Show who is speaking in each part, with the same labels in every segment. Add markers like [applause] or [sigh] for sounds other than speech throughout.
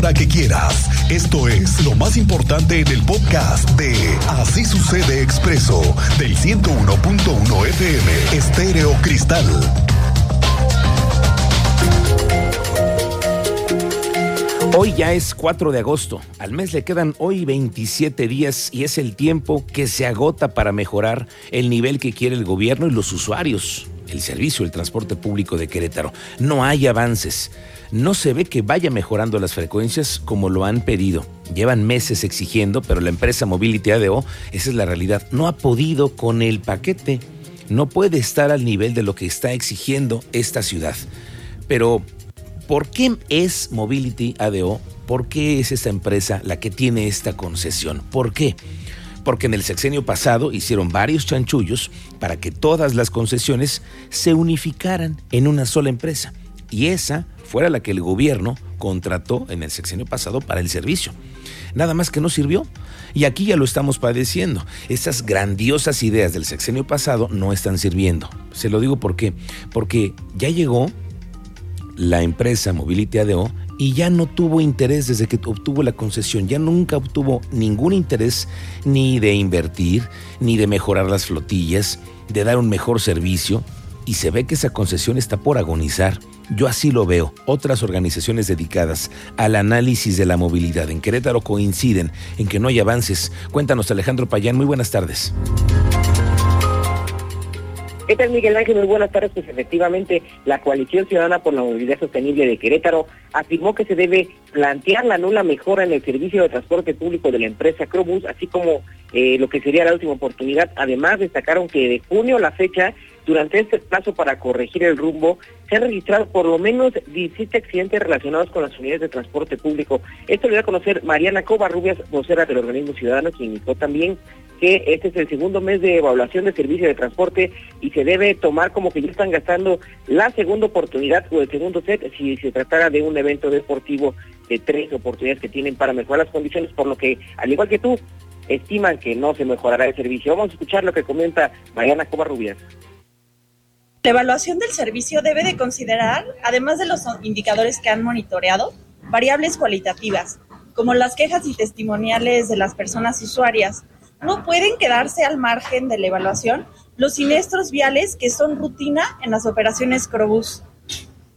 Speaker 1: hora que quieras. Esto es lo más importante en el podcast de Así sucede expreso del 101.1 FM Estéreo Cristal.
Speaker 2: Hoy ya es 4 de agosto, al mes le quedan hoy 27 días y es el tiempo que se agota para mejorar el nivel que quiere el gobierno y los usuarios, el servicio, el transporte público de Querétaro. No hay avances, no se ve que vaya mejorando las frecuencias como lo han pedido. Llevan meses exigiendo, pero la empresa Mobility ADO, esa es la realidad, no ha podido con el paquete, no puede estar al nivel de lo que está exigiendo esta ciudad. Pero ¿Por qué es Mobility ADO? ¿Por qué es esta empresa la que tiene esta concesión? ¿Por qué? Porque en el sexenio pasado hicieron varios chanchullos para que todas las concesiones se unificaran en una sola empresa. Y esa fuera la que el gobierno contrató en el sexenio pasado para el servicio. Nada más que no sirvió. Y aquí ya lo estamos padeciendo. Estas grandiosas ideas del sexenio pasado no están sirviendo. Se lo digo por qué. Porque ya llegó la empresa Mobility ADO y ya no tuvo interés desde que obtuvo la concesión, ya nunca obtuvo ningún interés ni de invertir, ni de mejorar las flotillas, de dar un mejor servicio, y se ve que esa concesión está por agonizar. Yo así lo veo. Otras organizaciones dedicadas al análisis de la movilidad en Querétaro coinciden en que no hay avances. Cuéntanos Alejandro Payán, muy buenas tardes.
Speaker 3: ¿Qué tal, Miguel Ángel? Muy buenas tardes. Pues efectivamente, la Coalición Ciudadana por la Movilidad Sostenible de Querétaro afirmó que se debe plantear la nula mejora en el servicio de transporte público de la empresa Crobus, así como eh, lo que sería la última oportunidad. Además, destacaron que de junio a la fecha, durante este plazo para corregir el rumbo, se han registrado por lo menos 17 accidentes relacionados con las unidades de transporte público. Esto lo dio a conocer Mariana Covarrubias, vocera del organismo ciudadano, quien indicó también que este es el segundo mes de evaluación de servicio de transporte y se debe tomar como que ya están gastando la segunda oportunidad o el segundo set si se tratara de un evento deportivo de tres oportunidades que tienen para mejorar las condiciones, por lo que, al igual que tú, estiman que no se mejorará el servicio. Vamos a escuchar lo que comenta Mariana Covarrubias.
Speaker 4: La evaluación del servicio debe de considerar, además de los indicadores que han monitoreado, variables cualitativas, como las quejas y testimoniales de las personas usuarias, no pueden quedarse al margen de la evaluación los siniestros viales que son rutina en las operaciones Crobús.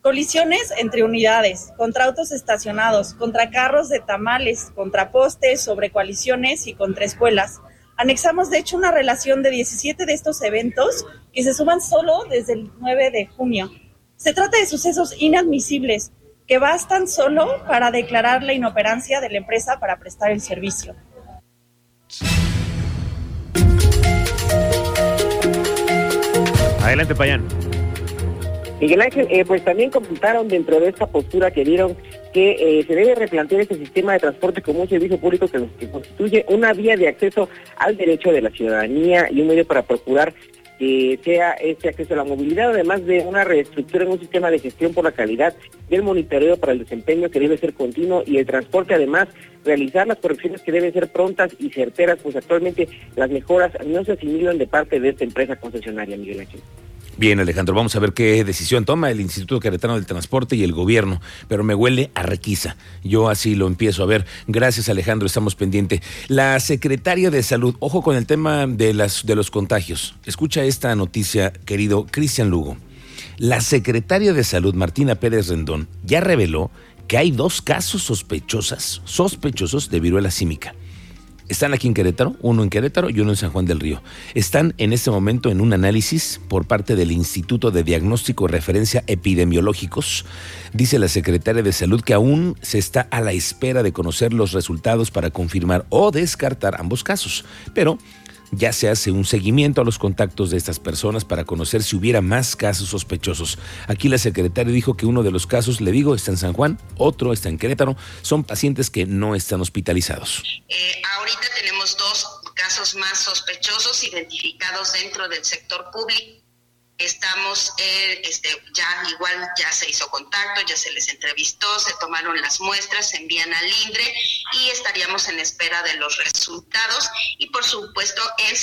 Speaker 4: Colisiones entre unidades, contra autos estacionados, contra carros de tamales, contra postes, sobre coaliciones y contra escuelas. Anexamos, de hecho, una relación de 17 de estos eventos que se suman solo desde el 9 de junio. Se trata de sucesos inadmisibles que bastan solo para declarar la inoperancia de la empresa para prestar el servicio.
Speaker 2: Adelante, Payán.
Speaker 3: Miguel Ángel, eh, pues también comentaron dentro de esta postura que dieron que eh, se debe replantear este sistema de transporte como un servicio público que, constituye una vía de acceso al derecho de la ciudadanía y un medio para procurar que sea este acceso a la movilidad, además de una reestructura en un sistema de gestión por la calidad del monitoreo para el desempeño que debe ser continuo y el transporte además realizar las correcciones que deben ser prontas y certeras, pues actualmente las mejoras no se asimilan de parte de esta empresa concesionaria, Miguel Ángel.
Speaker 2: Bien, Alejandro, vamos a ver qué decisión toma el Instituto Queretano del Transporte y el gobierno, pero me huele a requisa. Yo así lo empiezo a ver. Gracias, Alejandro, estamos pendientes. La secretaria de Salud, ojo con el tema de, las, de los contagios. Escucha esta noticia, querido Cristian Lugo. La secretaria de Salud, Martina Pérez Rendón, ya reveló que hay dos casos sospechosas, sospechosos de viruela símica. Están aquí en Querétaro, uno en Querétaro y uno en San Juan del Río. Están en este momento en un análisis por parte del Instituto de Diagnóstico y Referencia Epidemiológicos. Dice la secretaria de Salud que aún se está a la espera de conocer los resultados para confirmar o descartar ambos casos. Pero ya se hace un seguimiento a los contactos de estas personas para conocer si hubiera más casos sospechosos. Aquí la secretaria dijo que uno de los casos, le digo, está en San Juan, otro está en Querétaro. Son pacientes que no están hospitalizados.
Speaker 5: Eh, ahorita tenemos dos casos más sospechosos identificados dentro del sector público Estamos, eh, este, ya igual ya se hizo contacto, ya se les entrevistó, se tomaron las muestras, se envían al INDRE y estaríamos en espera de los resultados. Y por supuesto el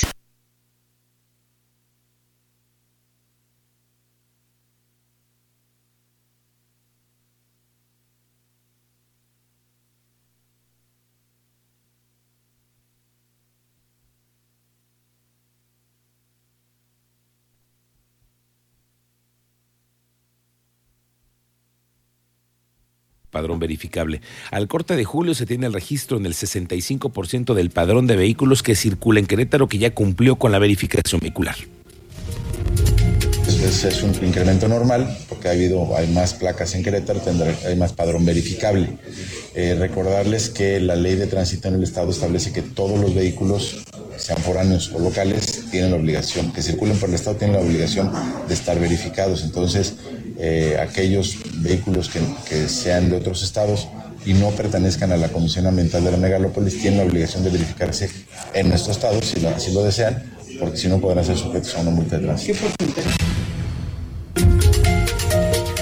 Speaker 2: padrón verificable. Al corte de julio se tiene el registro en el 65% del padrón de vehículos que circula en Querétaro que ya cumplió con la verificación vehicular.
Speaker 6: Es, un incremento normal porque ha habido, hay más placas en Querétaro, tendrá, hay más padrón verificable. Eh, recordarles que la ley de tránsito en el estado establece que todos los vehículos, sean foráneos o locales, tienen la obligación, que circulen por el estado, tienen la obligación de estar verificados. Entonces, eh, aquellos vehículos que, que sean de otros estados y no pertenezcan a la Comisión Ambiental de la Megalópolis tienen la obligación de verificarse en nuestro estado, si lo, si lo desean, porque si no podrán ser sujetos a una multa de tránsito.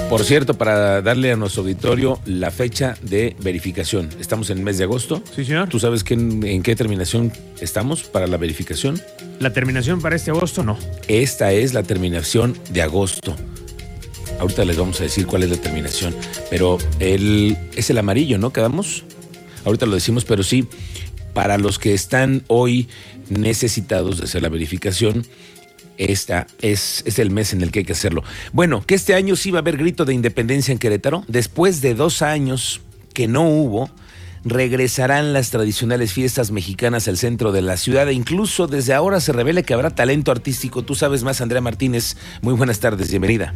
Speaker 2: Por cierto, para darle a nuestro auditorio la fecha de verificación. Estamos en el mes de agosto.
Speaker 7: Sí, señor.
Speaker 2: ¿Tú sabes qué, en qué terminación estamos para la verificación?
Speaker 7: La terminación para este agosto no.
Speaker 2: Esta es la terminación de agosto. Ahorita les vamos a decir cuál es la terminación. Pero el, es el amarillo, ¿no? ¿Quedamos? Ahorita lo decimos, pero sí, para los que están hoy necesitados de hacer la verificación, esta es, es, el mes en el que hay que hacerlo. Bueno, que este año sí va a haber grito de independencia en Querétaro. Después de dos años que no hubo, regresarán las tradicionales fiestas mexicanas al centro de la ciudad e incluso desde ahora se revela que habrá talento artístico. Tú sabes más, Andrea Martínez. Muy buenas tardes, bienvenida.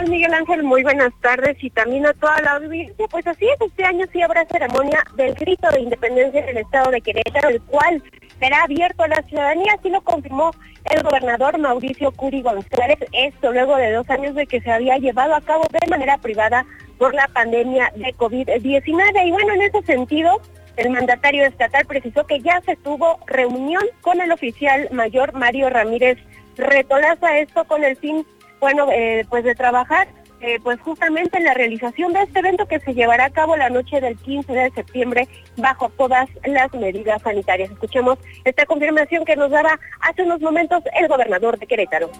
Speaker 8: ¿Qué tal, Miguel Ángel? Muy buenas tardes y también a toda la audiencia. Pues así es, este año sí habrá ceremonia del grito de independencia en el estado de Querétaro, el cual será abierto a la ciudadanía, así lo confirmó el gobernador Mauricio Curi González, esto luego de dos años de que se había llevado a cabo de manera privada por la pandemia de COVID-19. Y bueno, en ese sentido, el mandatario estatal precisó que ya se tuvo reunión con el oficial mayor Mario Ramírez Retolaza, esto con el fin, bueno, eh, pues de trabajar eh, pues justamente en la realización de este evento que se llevará a cabo la noche del 15 de septiembre bajo todas las medidas sanitarias. Escuchemos esta confirmación que nos daba hace unos momentos el gobernador de Querétaro.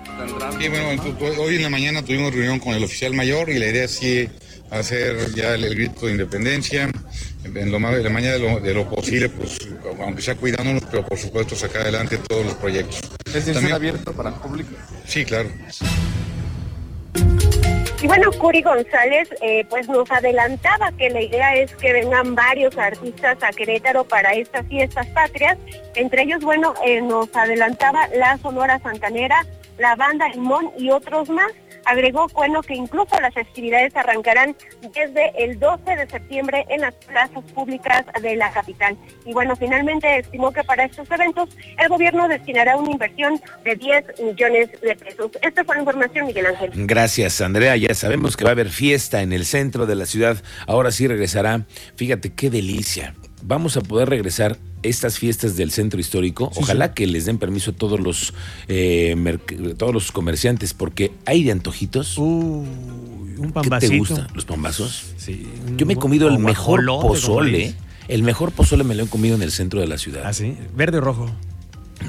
Speaker 9: Sí, bueno, hoy en la mañana tuvimos reunión con el oficial mayor y la idea es sí hacer ya el, el grito de independencia en, lo, en la mañana de lo, de lo, posible, pues aunque sea cuidándonos, pero por supuesto sacar adelante todos los proyectos.
Speaker 10: ¿Es decir, abierto para el público?
Speaker 9: Sí, claro.
Speaker 8: Y bueno, Curi González eh, pues nos adelantaba que la idea es que vengan varios artistas a Querétaro para estas fiestas patrias. Entre ellos, bueno, eh, nos adelantaba la Sonora Santanera, la Banda Limón y otros más. Agregó, bueno, que incluso las festividades arrancarán desde el 12 de septiembre en las plazas públicas de la capital. Y bueno, finalmente estimó que para estos eventos el gobierno destinará una inversión de 10 millones de pesos. Esta fue la información, Miguel Ángel.
Speaker 2: Gracias, Andrea. Ya sabemos que va a haber fiesta en el centro de la ciudad. Ahora sí regresará. Fíjate qué delicia. Vamos a poder regresar estas fiestas del centro histórico, sí, ojalá sí. que les den permiso a todos los eh, todos los comerciantes, porque hay de antojitos.
Speaker 7: Uh, un pambacito.
Speaker 2: ¿Qué te gusta? ¿Los pambazos?
Speaker 7: Sí.
Speaker 2: Yo me he comido el mejor pozole. El mejor pozole me lo he comido en el centro de la ciudad.
Speaker 7: ¿Ah, sí? ¿Verde o rojo?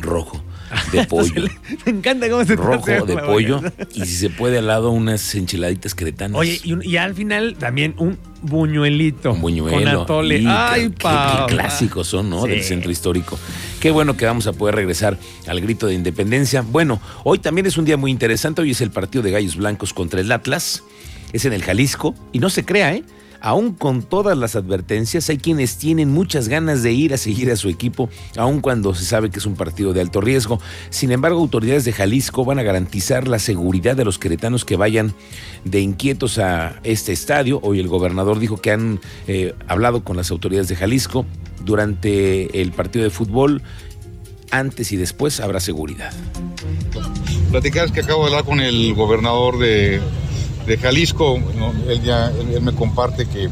Speaker 2: Rojo. De [laughs] pollo.
Speaker 7: me encanta cómo se
Speaker 2: Rojo de pollo. Y si se puede al lado unas enchiladitas cretanas.
Speaker 7: Oye, y, un, y al final también un buñuelito.
Speaker 2: Un buñuelo.
Speaker 7: Con atole.
Speaker 2: Y
Speaker 7: Ay,
Speaker 2: qué,
Speaker 7: pa.
Speaker 2: qué, clásicos son, ¿no? Sí. Del centro histórico. Qué bueno que vamos a poder regresar al grito de independencia. Bueno, hoy también es un día muy interesante. Hoy es el partido de Gallos Blancos contra el Atlas. Es en el Jalisco. Y no se crea, ¿eh? Aún con todas las advertencias, hay quienes tienen muchas ganas de ir a seguir a su equipo, aun cuando se sabe que es un partido de alto riesgo. Sin embargo, autoridades de Jalisco van a garantizar la seguridad de los queretanos que vayan de inquietos a este estadio. Hoy el gobernador dijo que han eh, hablado con las autoridades de Jalisco durante el partido de fútbol. Antes y después habrá seguridad.
Speaker 9: Platicar que acabo de hablar con el gobernador de de Jalisco, él, me comparte que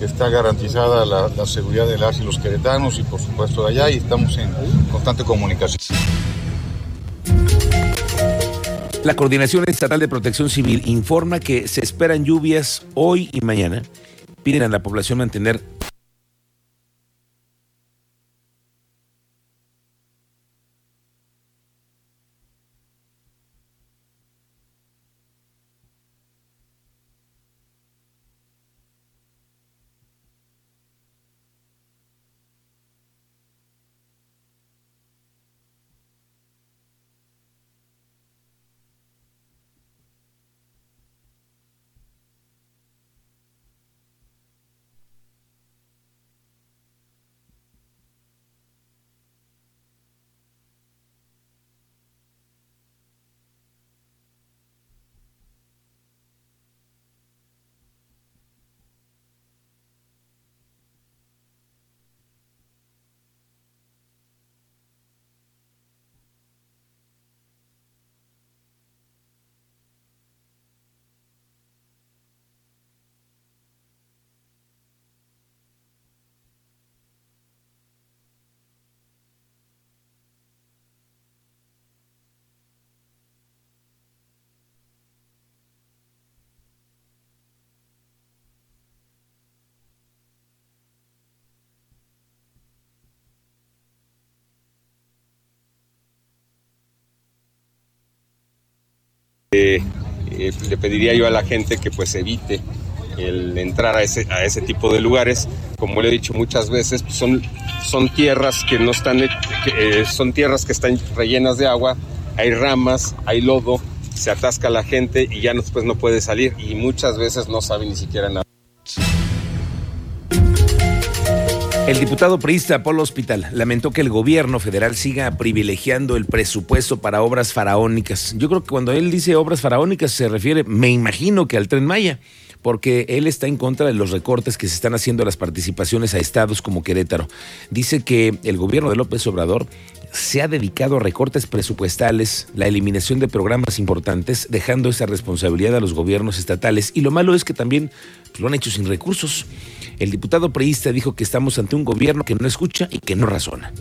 Speaker 9: está garantizada la, la, seguridad de las y los queretanos y por supuesto de allá y estamos en constante comunicación.
Speaker 2: La Coordinación Estatal de Protección Civil informa que se esperan lluvias hoy y mañana. Piden a la población mantener
Speaker 11: Eh, le pediría yo a la gente que pues evite el entrar a ese, a ese tipo de lugares. Como le he dicho muchas veces, pues, son, son tierras que no están, eh, son tierras que están rellenas de agua, hay ramas, hay lodo, se atasca la gente y ya después no puede salir y muchas veces no sabe ni siquiera nada.
Speaker 2: El diputado priista Polo Hospital lamentó que el gobierno federal siga privilegiando el presupuesto para obras faraónicas. Yo creo que cuando él dice obras faraónicas se refiere, me imagino que al tren Maya, porque él está en contra de los recortes que se están haciendo a las participaciones a estados como Querétaro. Dice que el gobierno de López Obrador se ha dedicado a recortes presupuestales, la eliminación de programas importantes, dejando esa responsabilidad a los gobiernos estatales. Y lo malo es que también lo han hecho sin recursos. El diputado preísta dijo que estamos ante un gobierno que no escucha y que no razona.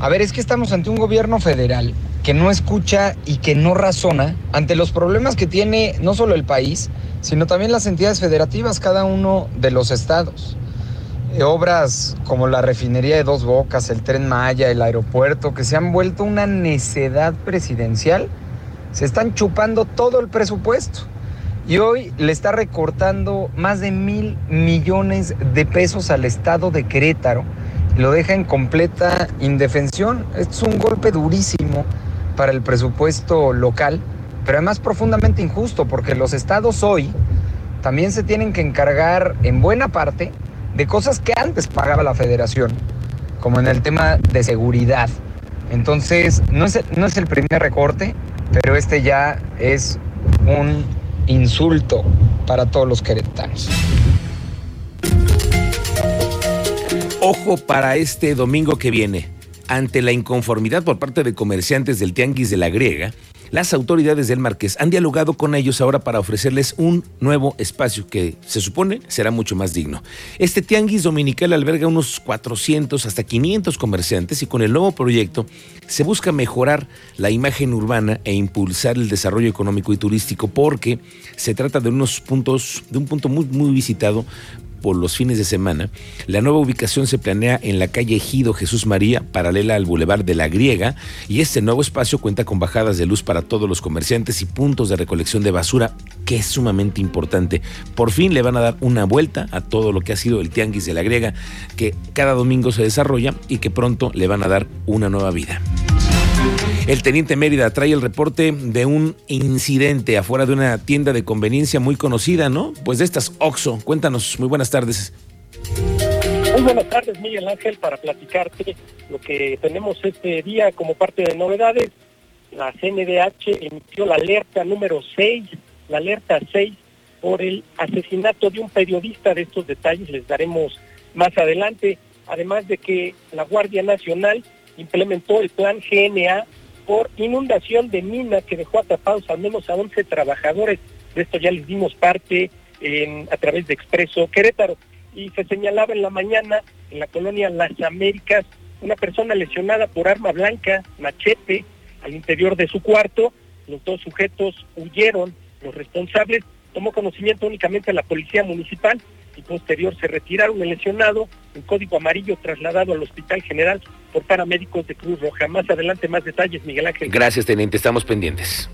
Speaker 12: A ver, es que estamos ante un gobierno federal que no escucha y que no razona ante los problemas que tiene no solo el país, sino también las entidades federativas, cada uno de los estados. Eh, obras como la refinería de Dos Bocas, el tren Maya, el aeropuerto, que se han vuelto una necedad presidencial, se están chupando todo el presupuesto y hoy le está recortando más de mil millones de pesos al estado de Querétaro. Lo deja en completa indefensión. Es un golpe durísimo para el presupuesto local, pero además profundamente injusto porque los estados hoy también se tienen que encargar en buena parte de cosas que antes pagaba la federación, como en el tema de seguridad. Entonces, no es, no es el primer recorte, pero este ya es un insulto para todos los queretanos.
Speaker 2: Ojo para este domingo que viene. Ante la inconformidad por parte de comerciantes del Tianguis de la Griega, las autoridades del Marqués han dialogado con ellos ahora para ofrecerles un nuevo espacio que se supone será mucho más digno. Este tianguis dominical alberga unos 400 hasta 500 comerciantes y con el nuevo proyecto se busca mejorar la imagen urbana e impulsar el desarrollo económico y turístico porque se trata de unos puntos, de un punto muy, muy visitado por los fines de semana. La nueva ubicación se planea en la calle Ejido Jesús María, paralela al Boulevard de la Griega, y este nuevo espacio cuenta con bajadas de luz para todos los comerciantes y puntos de recolección de basura, que es sumamente importante. Por fin le van a dar una vuelta a todo lo que ha sido el Tianguis de la Griega, que cada domingo se desarrolla y que pronto le van a dar una nueva vida. El teniente Mérida trae el reporte de un incidente afuera de una tienda de conveniencia muy conocida, ¿no? Pues de estas Oxo. Cuéntanos, muy buenas tardes.
Speaker 13: Muy buenas tardes, Miguel Ángel, para platicarte lo que tenemos este día como parte de novedades. La CNDH emitió la alerta número 6, la alerta 6, por el asesinato de un periodista. De estos detalles les daremos más adelante. Además de que la Guardia Nacional implementó el plan GNA por inundación de mina que dejó atrapados al menos a 11 trabajadores. De esto ya les dimos parte a través de Expreso Querétaro. Y se señalaba en la mañana en la colonia Las Américas una persona lesionada por arma blanca, machete, al interior de su cuarto. Los dos sujetos huyeron. Los responsables tomó conocimiento únicamente a la policía municipal y posterior se retiraron el lesionado en código amarillo trasladado al Hospital General por paramédicos de Cruz Roja. Más adelante más detalles, Miguel Ángel.
Speaker 2: Gracias, teniente. Estamos pendientes.